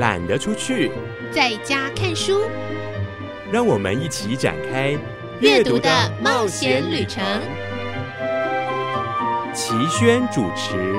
懒得出去，在家看书。让我们一起展开阅读的冒险旅程。齐轩主持。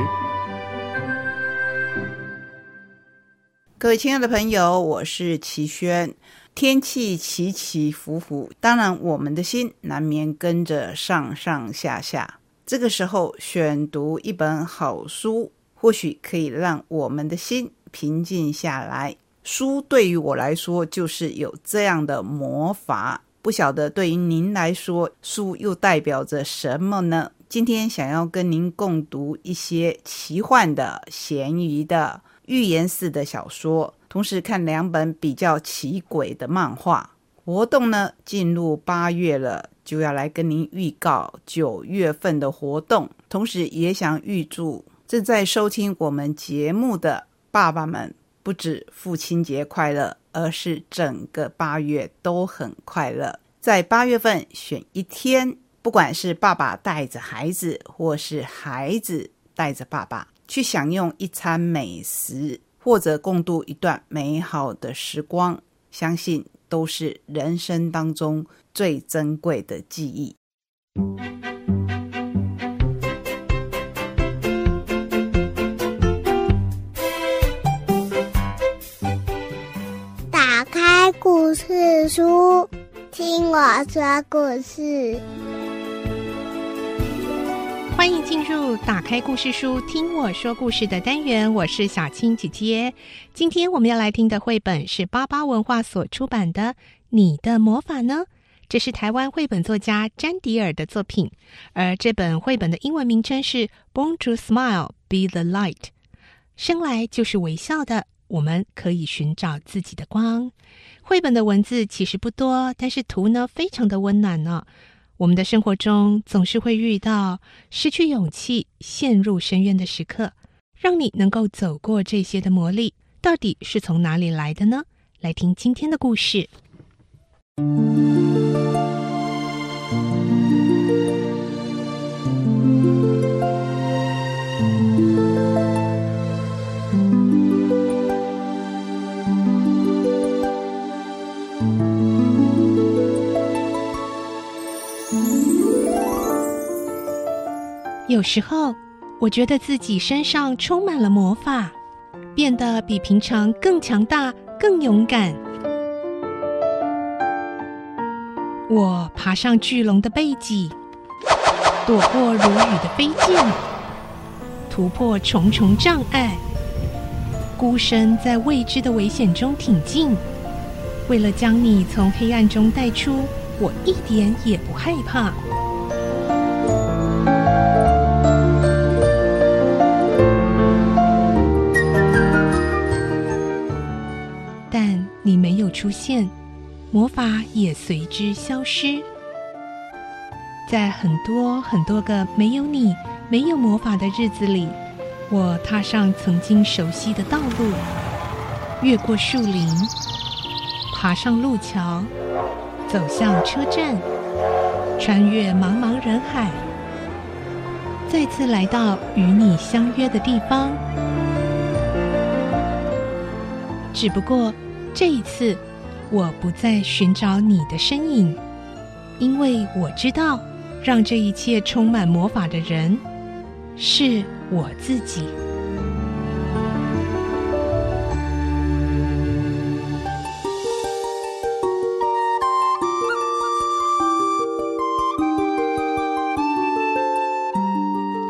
各位亲爱的朋友，我是齐轩。天气起起伏伏，当然我们的心难免跟着上上下下。这个时候，选读一本好书，或许可以让我们的心平静下来。书对于我来说，就是有这样的魔法。不晓得对于您来说，书又代表着什么呢？今天想要跟您共读一些奇幻的、咸鱼的、寓言式的小说。同时看两本比较奇诡的漫画活动呢，进入八月了，就要来跟您预告九月份的活动。同时也想预祝正在收听我们节目的爸爸们，不止父亲节快乐，而是整个八月都很快乐。在八月份选一天，不管是爸爸带着孩子，或是孩子带着爸爸，去享用一餐美食。或者共度一段美好的时光，相信都是人生当中最珍贵的记忆。书，听我说故事。欢迎进入打开故事书，听我说故事的单元。我是小青姐姐。今天我们要来听的绘本是巴巴文化所出版的《你的魔法》呢？这是台湾绘本作家詹迪尔的作品，而这本绘本的英文名称是《Born to Smile, Be the Light》。生来就是微笑的，我们可以寻找自己的光。绘本的文字其实不多，但是图呢非常的温暖呢。我们的生活中总是会遇到失去勇气、陷入深渊的时刻，让你能够走过这些的磨砺，到底是从哪里来的呢？来听今天的故事。有时候，我觉得自己身上充满了魔法，变得比平常更强大、更勇敢。我爬上巨龙的背脊，躲过如雨的飞剑，突破重重障碍，孤身在未知的危险中挺进。为了将你从黑暗中带出，我一点也不害怕。现，魔法也随之消失。在很多很多个没有你、没有魔法的日子里，我踏上曾经熟悉的道路，越过树林，爬上路桥，走向车站，穿越茫茫人海，再次来到与你相约的地方。只不过。这一次，我不再寻找你的身影，因为我知道，让这一切充满魔法的人是我自己。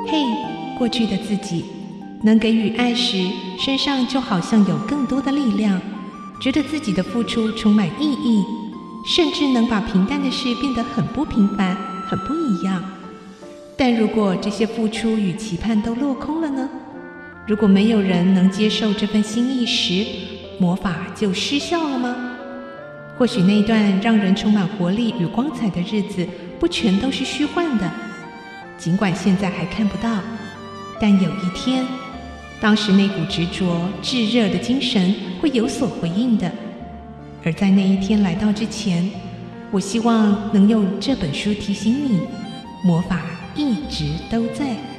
嘿，过去的自己，能给予爱时，身上就好像有更多的力量。觉得自己的付出充满意义，甚至能把平淡的事变得很不平凡、很不一样。但如果这些付出与期盼都落空了呢？如果没有人能接受这份心意时，魔法就失效了吗？或许那段让人充满活力与光彩的日子，不全都是虚幻的。尽管现在还看不到，但有一天。当时那股执着、炙热的精神会有所回应的，而在那一天来到之前，我希望能用这本书提醒你：魔法一直都在。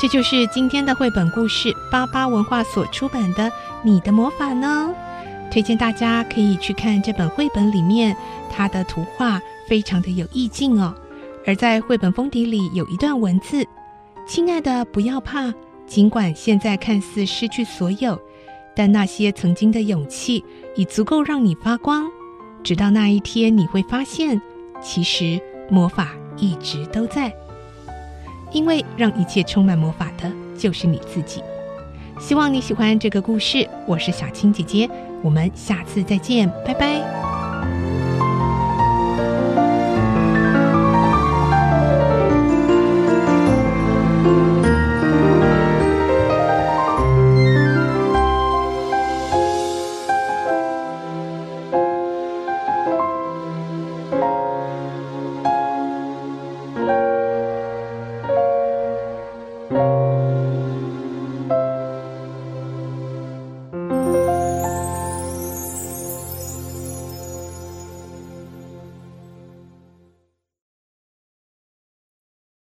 这就是今天的绘本故事，巴巴文化所出版的《你的魔法》呢。推荐大家可以去看这本绘本，里面它的图画非常的有意境哦。而在绘本封底里有一段文字：“亲爱的，不要怕，尽管现在看似失去所有，但那些曾经的勇气已足够让你发光。直到那一天，你会发现，其实魔法一直都在，因为让一切充满魔法的就是你自己。”希望你喜欢这个故事，我是小青姐姐。我们下次再见，拜拜。